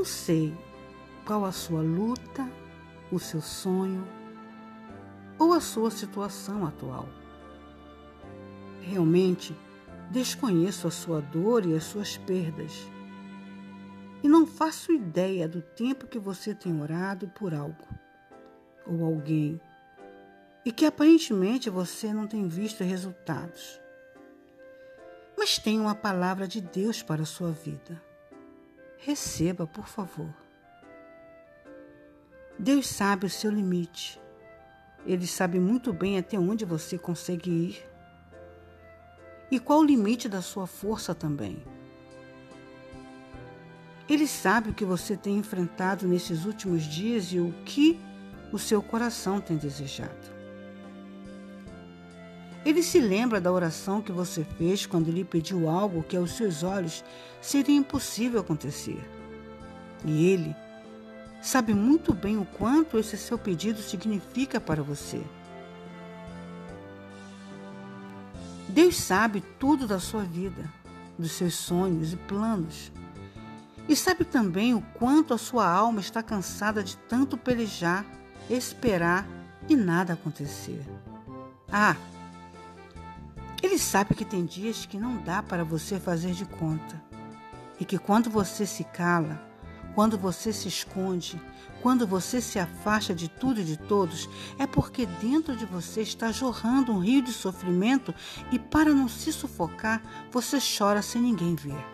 não sei qual a sua luta, o seu sonho ou a sua situação atual. Realmente desconheço a sua dor e as suas perdas. E não faço ideia do tempo que você tem orado por algo ou alguém e que aparentemente você não tem visto resultados. Mas tem uma palavra de Deus para a sua vida. Receba, por favor. Deus sabe o seu limite. Ele sabe muito bem até onde você consegue ir. E qual o limite da sua força também. Ele sabe o que você tem enfrentado nesses últimos dias e o que o seu coração tem desejado. Ele se lembra da oração que você fez quando lhe pediu algo que aos seus olhos seria impossível acontecer. E ele sabe muito bem o quanto esse seu pedido significa para você. Deus sabe tudo da sua vida, dos seus sonhos e planos. E sabe também o quanto a sua alma está cansada de tanto pelejar, esperar e nada acontecer. Ah, ele sabe que tem dias que não dá para você fazer de conta. E que quando você se cala, quando você se esconde, quando você se afasta de tudo e de todos, é porque dentro de você está jorrando um rio de sofrimento e, para não se sufocar, você chora sem ninguém ver.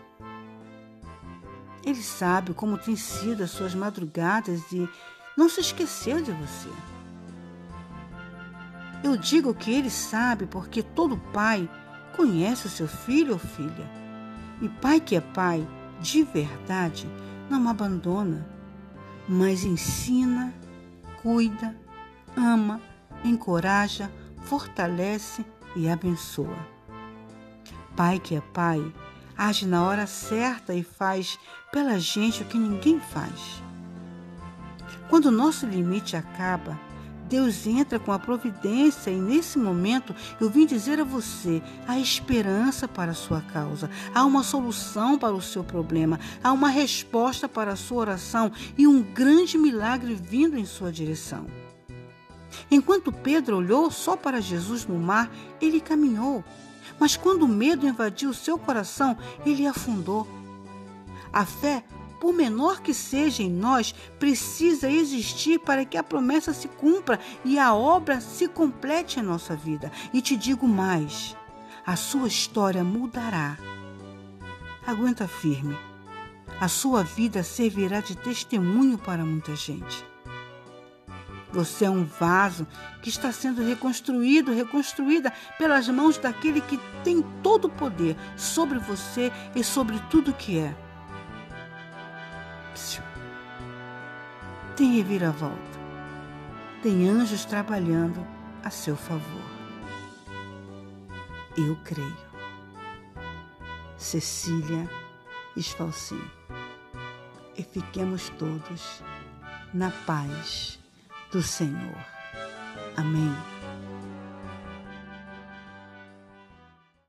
Ele sabe como tem sido as suas madrugadas e não se esqueceu de você. Eu digo que ele sabe porque todo pai conhece o seu filho ou filha. E pai que é pai, de verdade, não abandona, mas ensina, cuida, ama, encoraja, fortalece e abençoa. Pai que é pai, age na hora certa e faz pela gente o que ninguém faz. Quando o nosso limite acaba, Deus entra com a providência e nesse momento eu vim dizer a você: há esperança para a sua causa, há uma solução para o seu problema, há uma resposta para a sua oração e um grande milagre vindo em sua direção. Enquanto Pedro olhou só para Jesus no mar, ele caminhou. Mas quando o medo invadiu seu coração, ele afundou. A fé por menor que seja em nós, precisa existir para que a promessa se cumpra e a obra se complete em nossa vida. E te digo mais: a sua história mudará. Aguenta firme. A sua vida servirá de testemunho para muita gente. Você é um vaso que está sendo reconstruído, reconstruída pelas mãos daquele que tem todo o poder sobre você e sobre tudo que é. Tem reviravolta. Tem anjos trabalhando a seu favor. Eu creio. Cecília Esfalcim. E fiquemos todos na paz do Senhor. Amém.